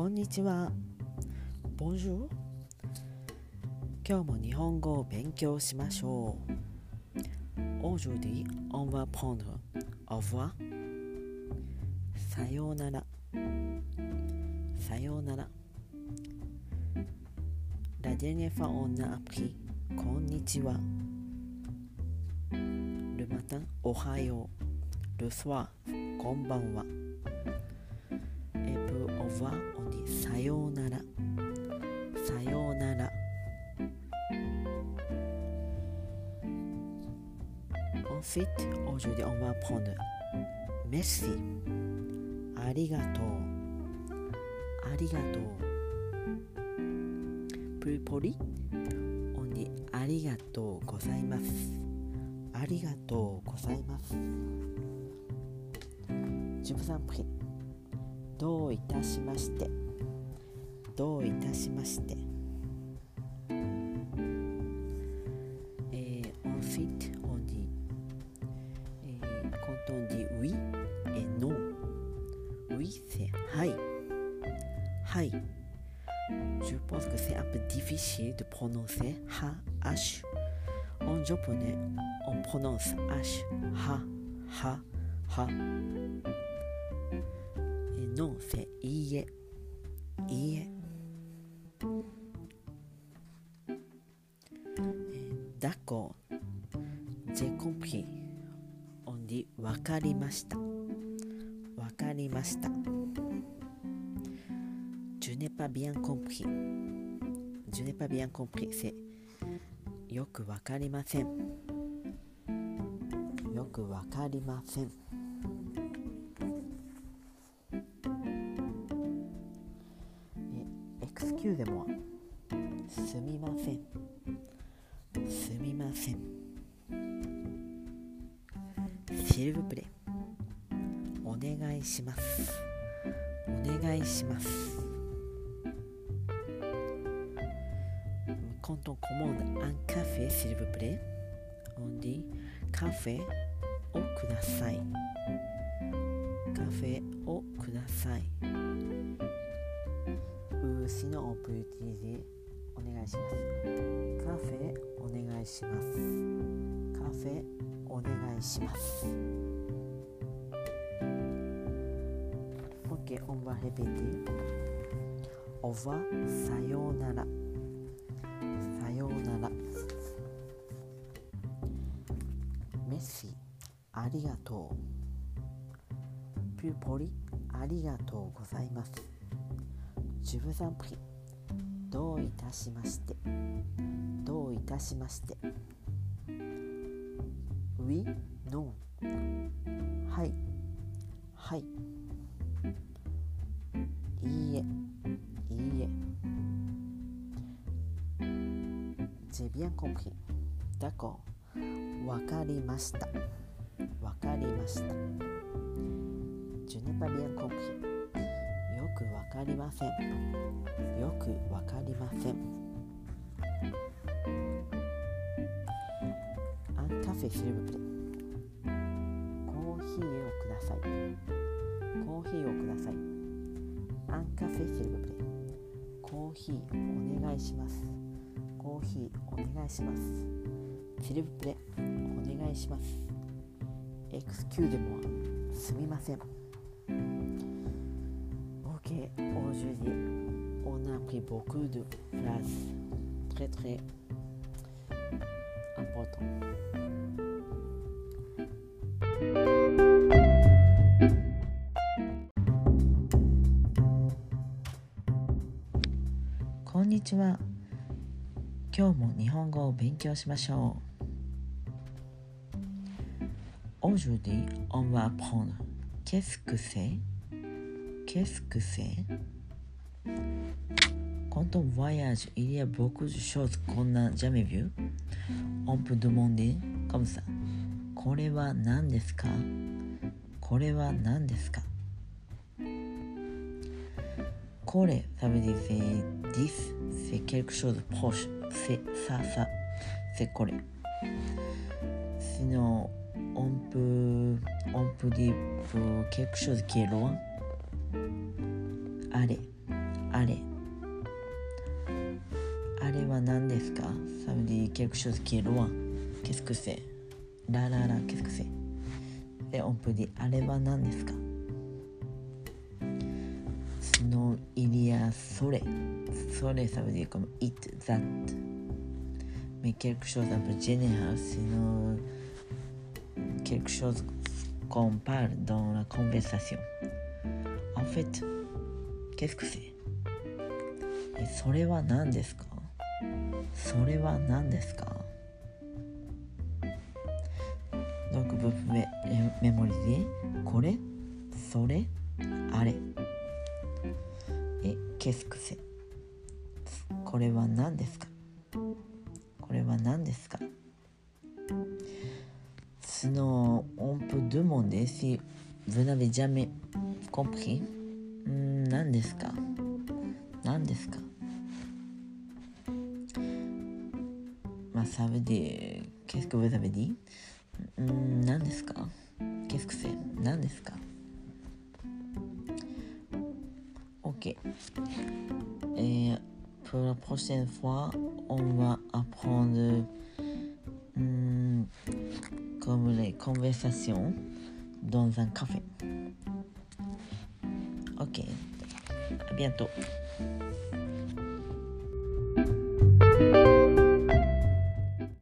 こんにちは。Bonjour。今日も日本語を勉強しましょう。Aujourd'hui, on va prendre au revoir. さようなら。さようなら。La dernière fois, on a appris こんにちは。Le matin, おはよう。Le soir, こんばんは。Et pour au revoir, さようなら。さようなら。On fit aujourd'hui on va prendre merci. ありがとうありがとう plus ありがとうございますありがとうございます13 prix どういたしまして。どういたしまして。Et ensuite, on dit, et quand on dit oui et non, oui c'est はい。はい。Je pense que c'est un peu difficile de prononcer ha, h. En japonais, on prononce h, ha, ha, ha. Et non, c'est ie, ie. Et だこ、ジェコンピー、オンディ、わかりました。わかりました。ジュネパビアンコンピー、ジュネパビアンコンピー、せ、よくわかりません。よくわかりません。XQ でも。すみません。すみません。シルブプレお願いします。お願いします。コントコモンアンカフェシルブプレオンディカフェをください。カフェをください。On peut utiliser お願いします。カフェお願いします。カフェお願いします。Ok, on va répéter. Au revoir, さようなら。さようなら。メッシ、ありがとう。ピューポリ、ありがとうございます。ジュブザンプリ、どういたしまして。どういたしまして。ウィ、ノー。はい。はい。いいえ。いいえ。J'ai bien compris. D'accord. わかりました。わかりました。Je n'ai pas bien compris. よくわかりません。よくわかりません。アンカフェシルブプレ。コーヒーをください。コーヒーをください。アンカフェシルブプレ。コーヒーお願いします。コーヒーお願いします。シルブプレお願いします。エクスキューデモアすみません。Ok, aujourd'hui, on a pris beaucoup de phrases très très importantes. こんにちは。今日も日本語を勉強しましょう。Aujourd'hui, on va apprendre qu'est-ce que c'est Qu'est-ce que c'est Quand on voyage, il y a beaucoup de choses qu'on n'a jamais vues. On peut demander comme ça. これは何ですかこれは何ですかこれ、ça veut dire c'est 10, c'est quelque chose de proche. C'est ça, ça, c'est これ。Sinon, on peut, on peut dire quelque chose qui est loin. あれあれ。あれは何ですか？サムディケルクショーズキエロワンケスクセラララケスクセでオプディあれは何ですか？スノイリアソレ。ソレサムディコムイッツザット。メケルクショーズブジェネハウスノーケルクショーズコンパールドンコンベサション。Fait, qu'est-ce que c'est えそれは何ですかそれは何ですか Donc vous pouvez mémoriser これそれあれえ Qu'est-ce que c'est これは何ですかこれは何ですか Sinon, on peut demander si vous n'avez jamais compris 何ですか何ですかまあ、ça veut dire qu'est-ce que vous avez dit ん何ですか Qu'est-ce que c'est 何ですか Ok. Et pour la prochaine fois, on va apprendre hmm, comme les conversations dans un café. Ok. À bientôt.